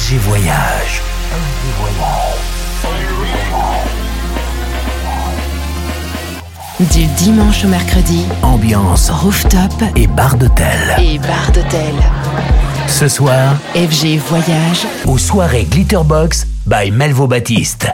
FG Voyage. Du dimanche au mercredi, ambiance rooftop et bar d'hôtel. Et bar d'hôtel. Ce soir, FG Voyage aux soirées Glitterbox by Melvo Baptiste.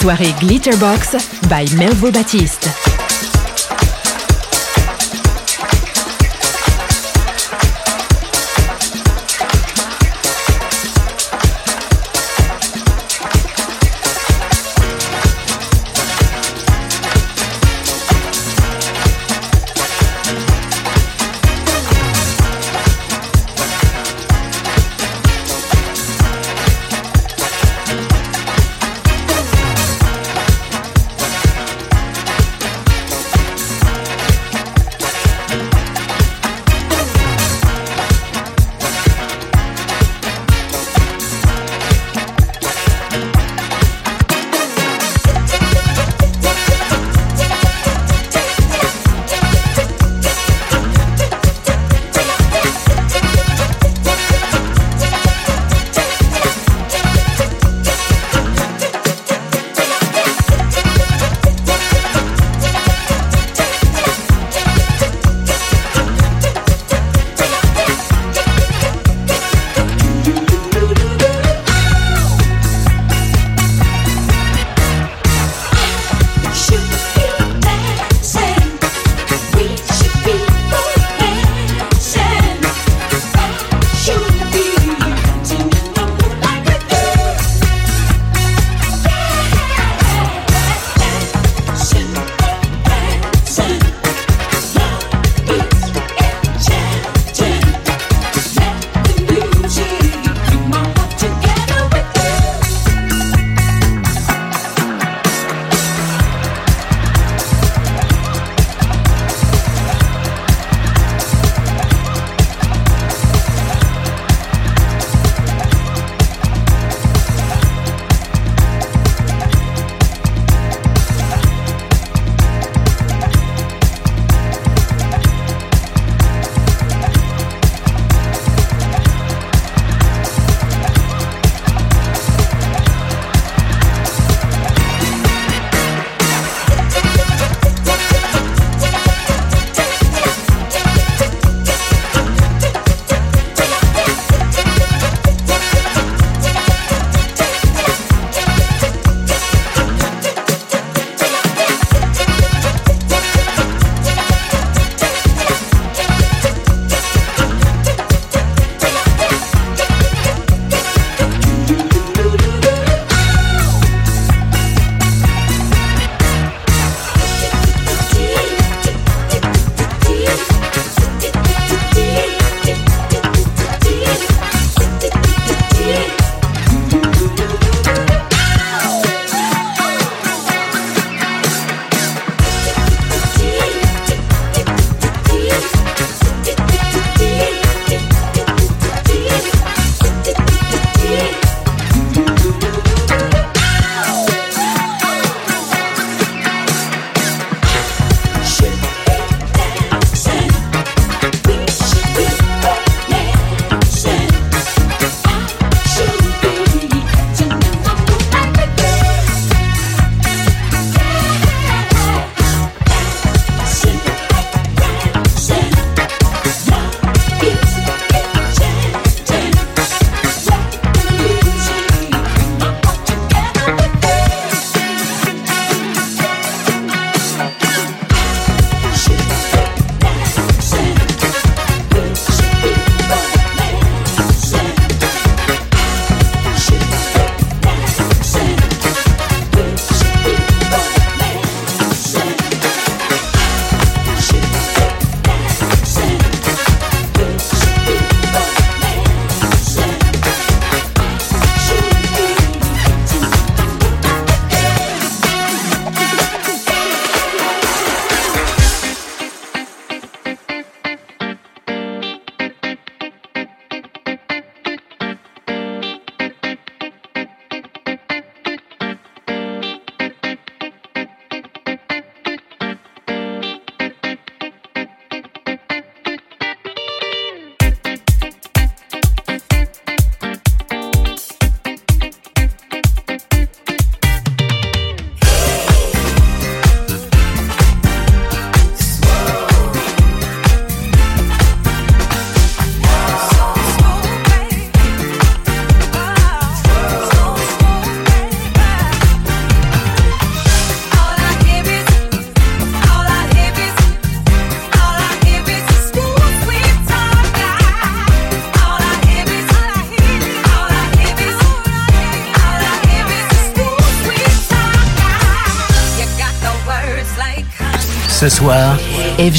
Soirées Glitterbox by Melvo Baptiste.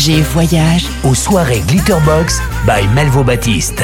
FG Voyage aux soirées Glitterbox by Melvo Baptiste.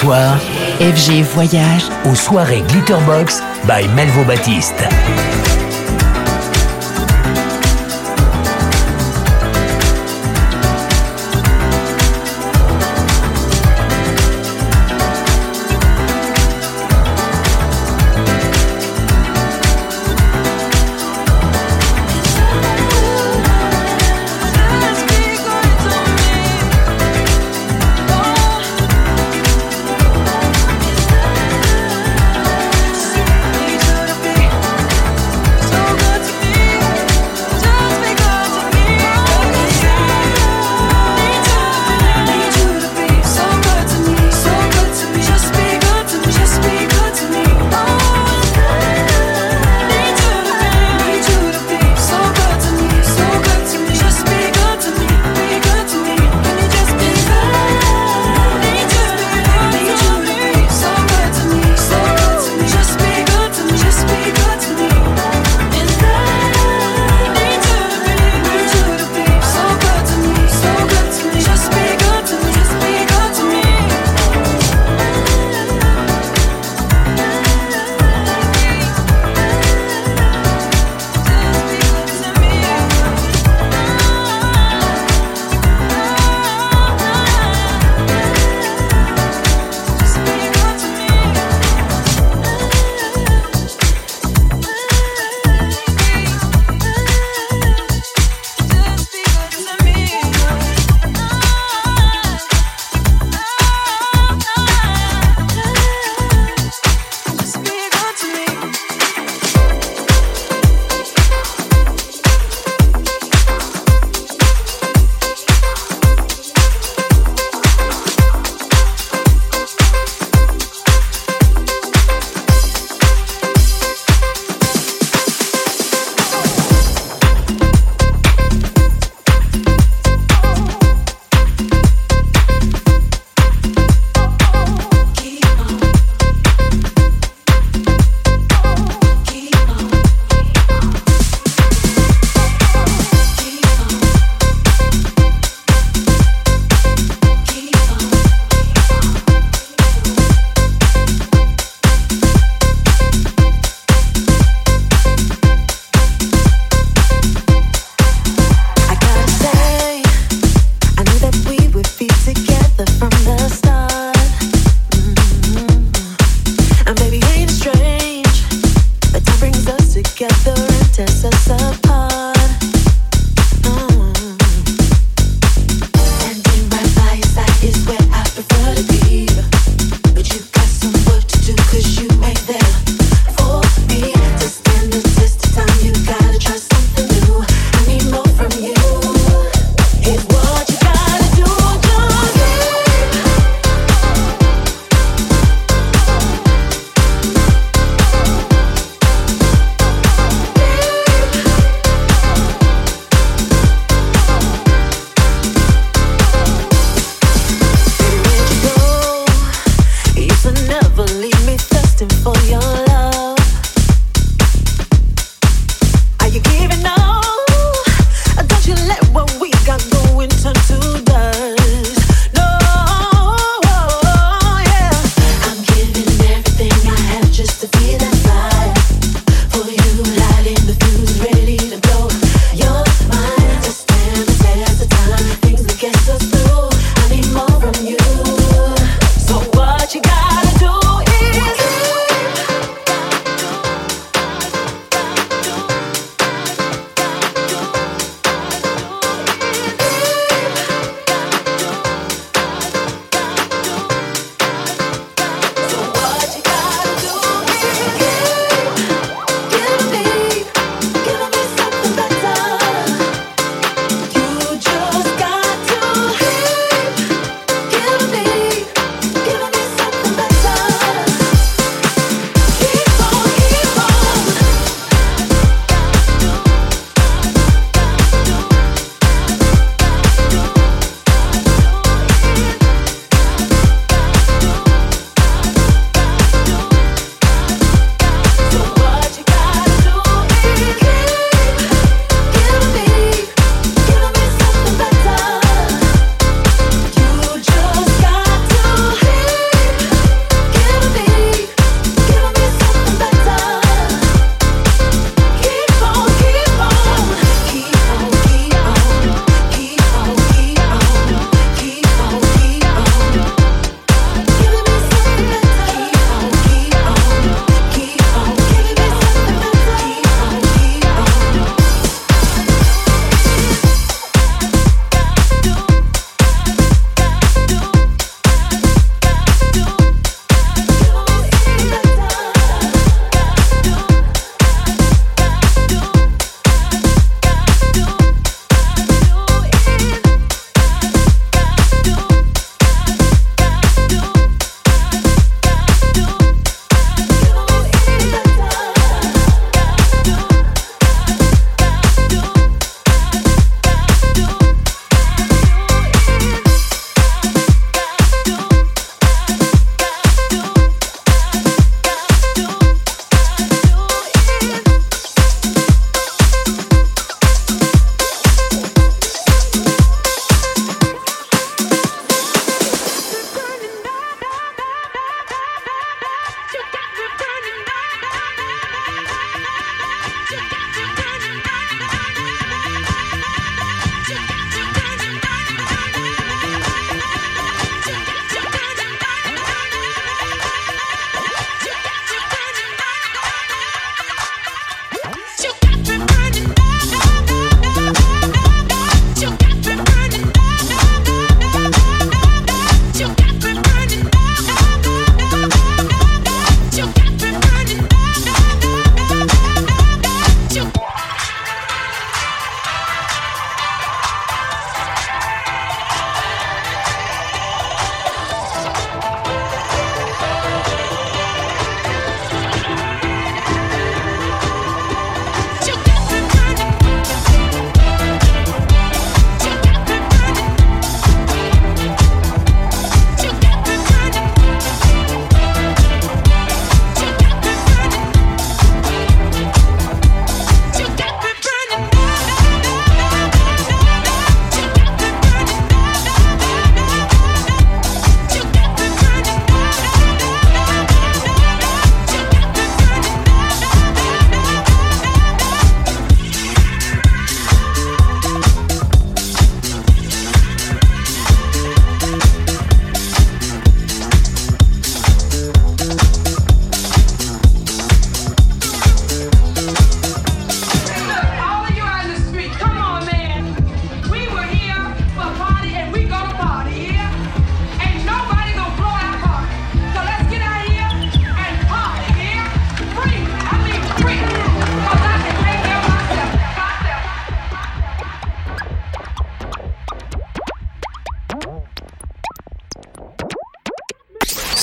Soir, FG Voyage aux soirées Glitterbox by Melvo Baptiste.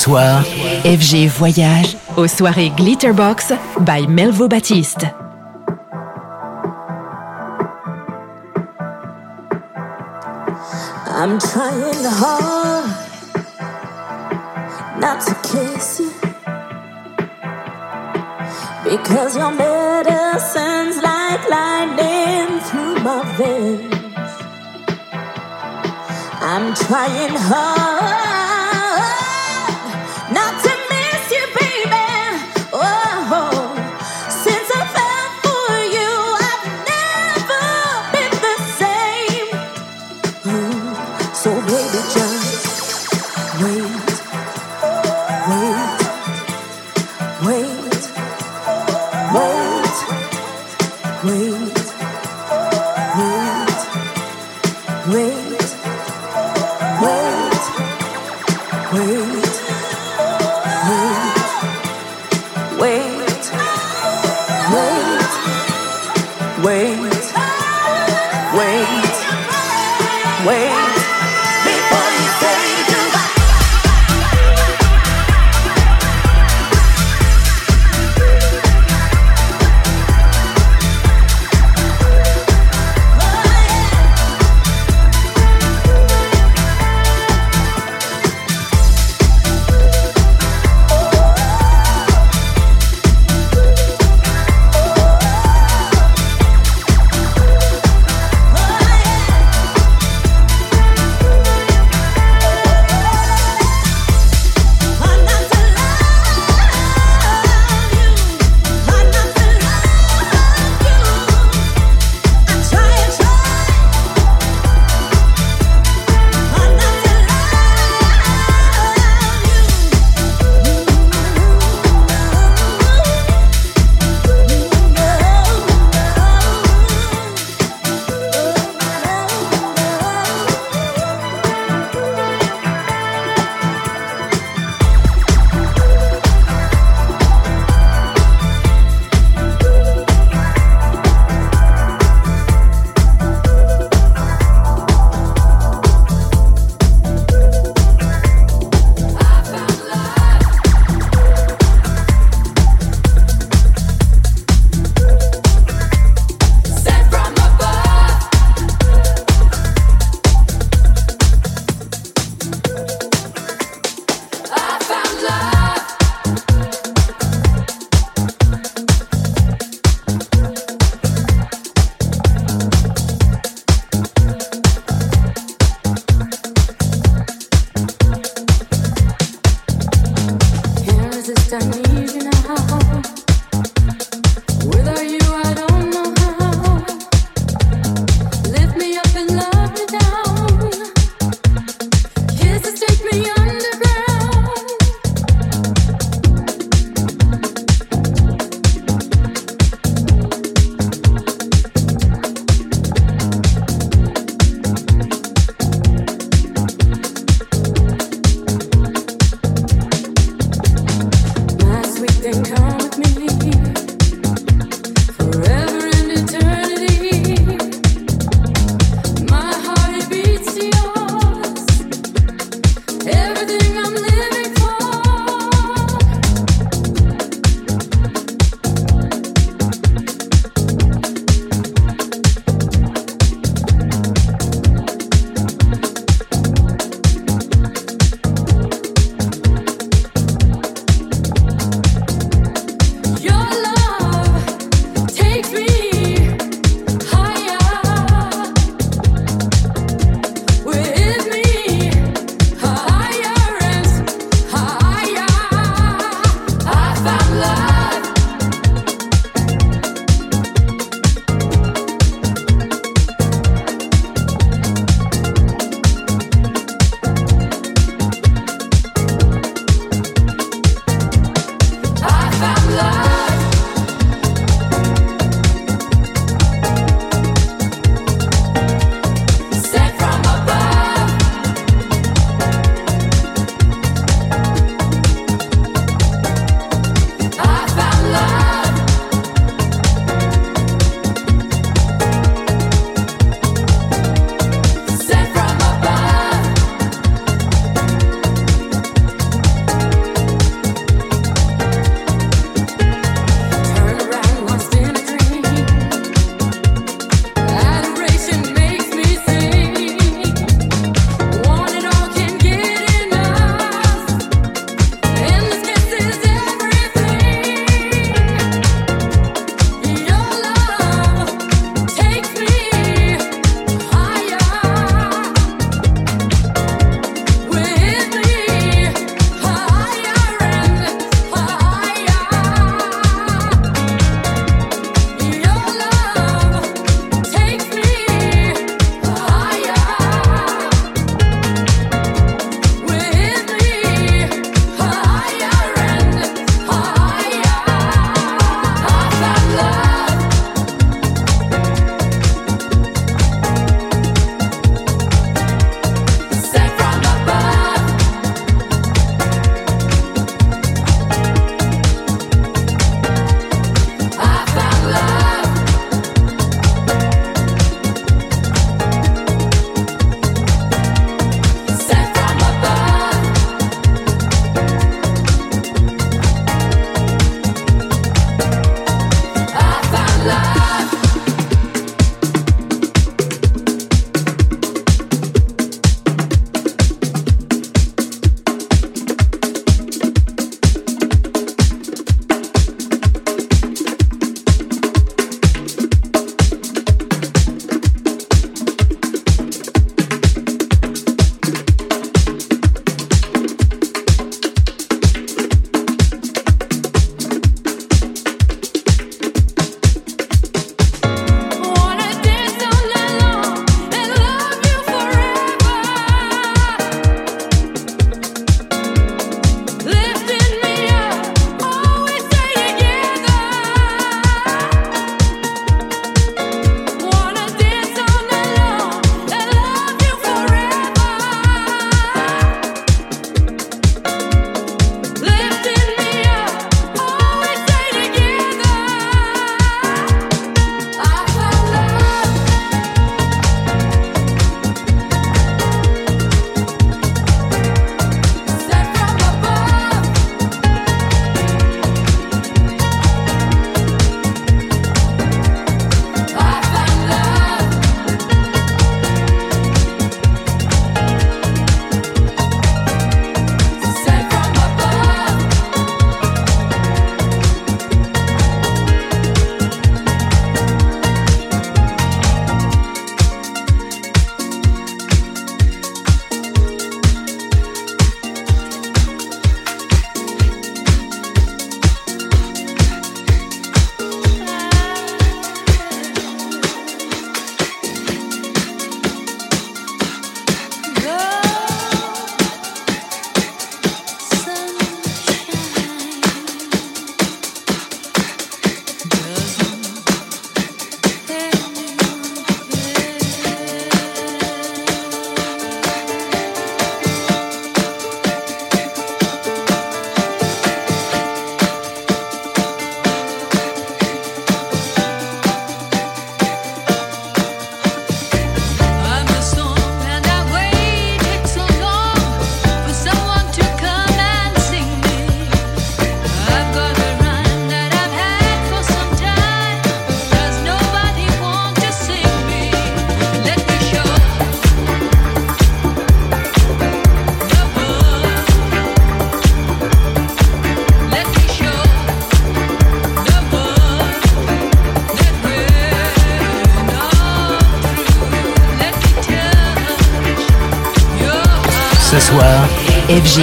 Soir, FG Voyage aux soirées Glitterbox by Melvo Baptiste. I'm trying hard not to kiss you because your medicine's like lightning through my veins. I'm trying hard.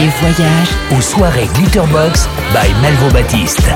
Voyage aux soirées Glitterbox by Melvo Baptiste.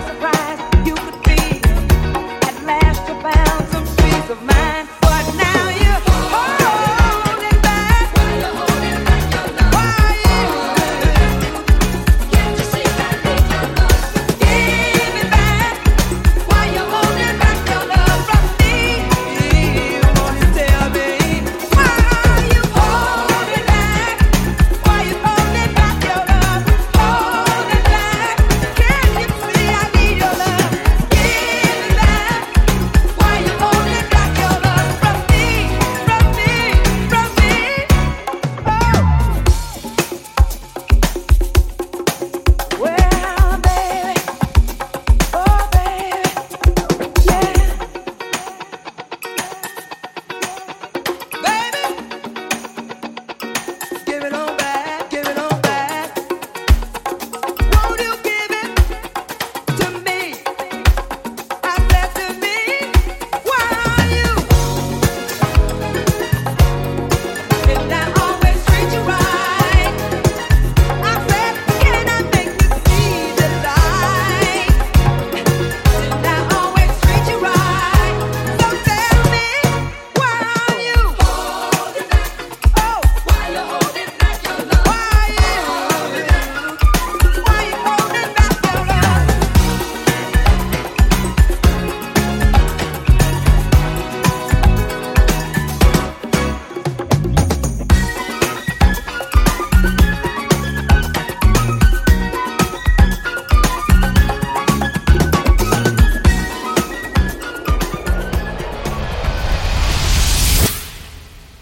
surprise.